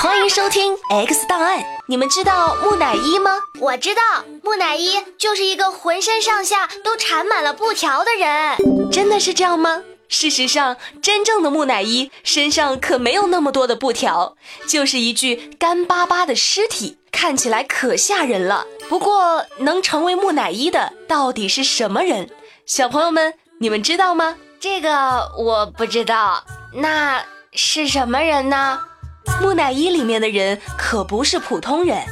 欢迎收听《X 档案》。你们知道木乃伊吗？我知道，木乃伊就是一个浑身上下都缠满了布条的人。真的是这样吗？事实上，真正的木乃伊身上可没有那么多的布条，就是一具干巴巴的尸体，看起来可吓人了。不过，能成为木乃伊的到底是什么人？小朋友们，你们知道吗？这个我不知道。那是什么人呢？木乃伊里面的人可不是普通人，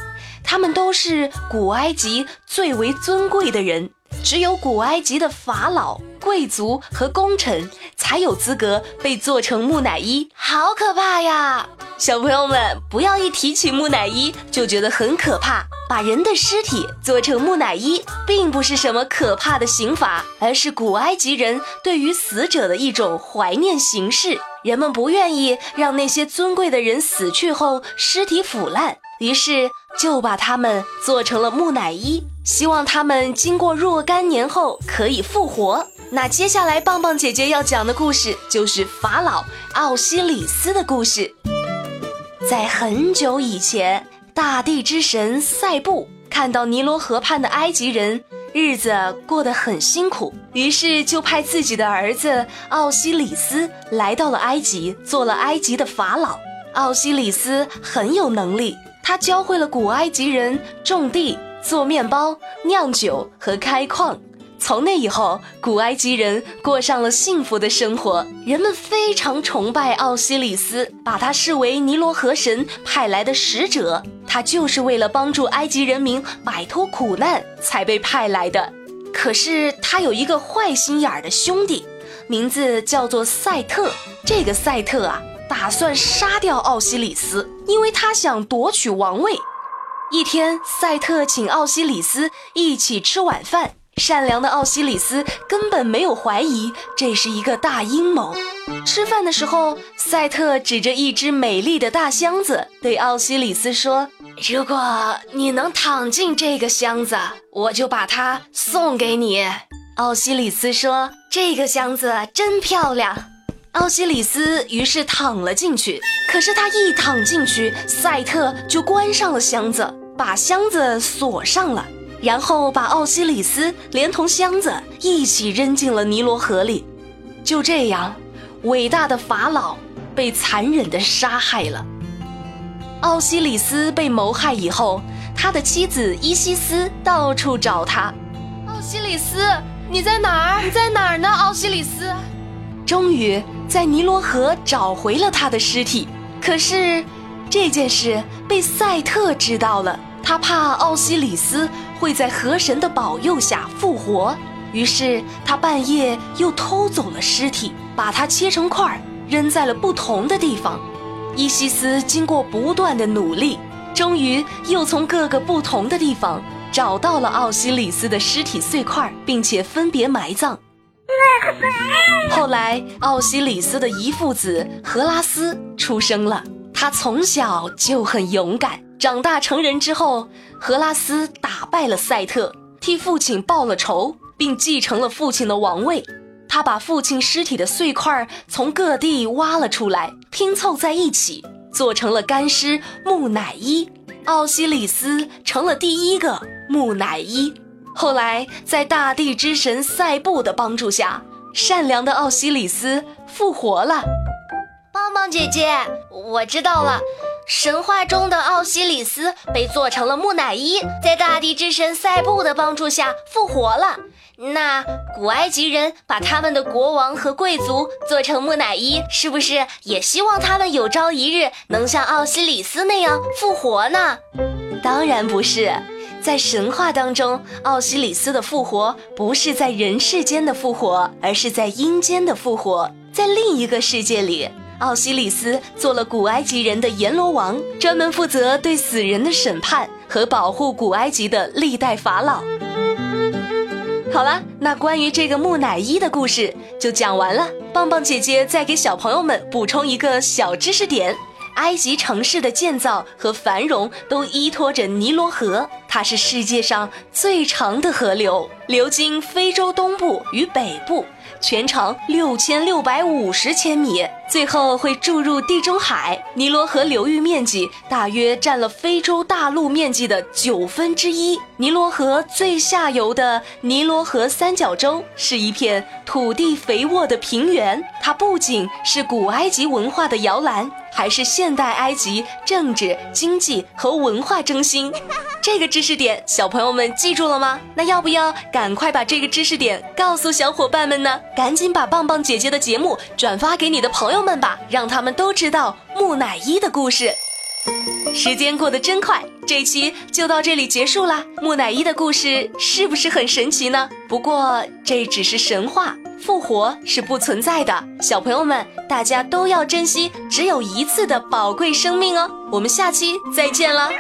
他们都是古埃及最为尊贵的人，只有古埃及的法老、贵族和功臣才有资格被做成木乃伊。好可怕呀！小朋友们，不要一提起木乃伊就觉得很可怕。把人的尸体做成木乃伊，并不是什么可怕的刑罚，而是古埃及人对于死者的一种怀念形式。人们不愿意让那些尊贵的人死去后尸体腐烂，于是就把他们做成了木乃伊，希望他们经过若干年后可以复活。那接下来棒棒姐姐要讲的故事就是法老奥西里斯的故事。在很久以前，大地之神塞布看到尼罗河畔的埃及人。日子过得很辛苦，于是就派自己的儿子奥西里斯来到了埃及，做了埃及的法老。奥西里斯很有能力，他教会了古埃及人种地、做面包、酿酒和开矿。从那以后，古埃及人过上了幸福的生活。人们非常崇拜奥西里斯，把他视为尼罗河神派来的使者。他就是为了帮助埃及人民摆脱苦难才被派来的。可是他有一个坏心眼儿的兄弟，名字叫做赛特。这个赛特啊，打算杀掉奥西里斯，因为他想夺取王位。一天，赛特请奥西里斯一起吃晚饭。善良的奥西里斯根本没有怀疑这是一个大阴谋。吃饭的时候，赛特指着一只美丽的大箱子，对奥西里斯说：“如果你能躺进这个箱子，我就把它送给你。”奥西里斯说：“这个箱子真漂亮。”奥西里斯于是躺了进去。可是他一躺进去，赛特就关上了箱子，把箱子锁上了。然后把奥西里斯连同箱子一起扔进了尼罗河里，就这样，伟大的法老被残忍地杀害了。奥西里斯被谋害以后，他的妻子伊西斯到处找他。奥西里斯，你在哪儿？你在哪儿呢？奥西里斯，终于在尼罗河找回了他的尸体。可是这件事被赛特知道了，他怕奥西里斯。会在河神的保佑下复活，于是他半夜又偷走了尸体，把它切成块儿，扔在了不同的地方。伊西斯经过不断的努力，终于又从各个不同的地方找到了奥西里斯的尸体碎块，并且分别埋葬。后来，奥西里斯的遗父子荷拉斯出生了，他从小就很勇敢。长大成人之后，荷拉斯打败了赛特，替父亲报了仇，并继承了父亲的王位。他把父亲尸体的碎块从各地挖了出来，拼凑在一起，做成了干尸木乃伊。奥西里斯成了第一个木乃伊。后来，在大地之神赛布的帮助下，善良的奥西里斯复活了。棒棒姐姐，我知道了。神话中的奥西里斯被做成了木乃伊，在大地之神塞布的帮助下复活了。那古埃及人把他们的国王和贵族做成木乃伊，是不是也希望他们有朝一日能像奥西里斯那样复活呢？当然不是，在神话当中，奥西里斯的复活不是在人世间的复活，而是在阴间的复活，在另一个世界里。奥西里斯做了古埃及人的阎罗王，专门负责对死人的审判和保护古埃及的历代法老。好了，那关于这个木乃伊的故事就讲完了。棒棒姐姐再给小朋友们补充一个小知识点：埃及城市的建造和繁荣都依托着尼罗河，它是世界上最长的河流，流经非洲东部与北部。全长六千六百五十千米，最后会注入地中海。尼罗河流域面积大约占了非洲大陆面积的九分之一。尼罗河最下游的尼罗河三角洲是一片土地肥沃的平原，它不仅是古埃及文化的摇篮。还是现代埃及政治、经济和文化中心，这个知识点小朋友们记住了吗？那要不要赶快把这个知识点告诉小伙伴们呢？赶紧把棒棒姐姐的节目转发给你的朋友们吧，让他们都知道木乃伊的故事。时间过得真快，这期就到这里结束啦。木乃伊的故事是不是很神奇呢？不过这只是神话。复活是不存在的，小朋友们，大家都要珍惜只有一次的宝贵生命哦。我们下期再见了。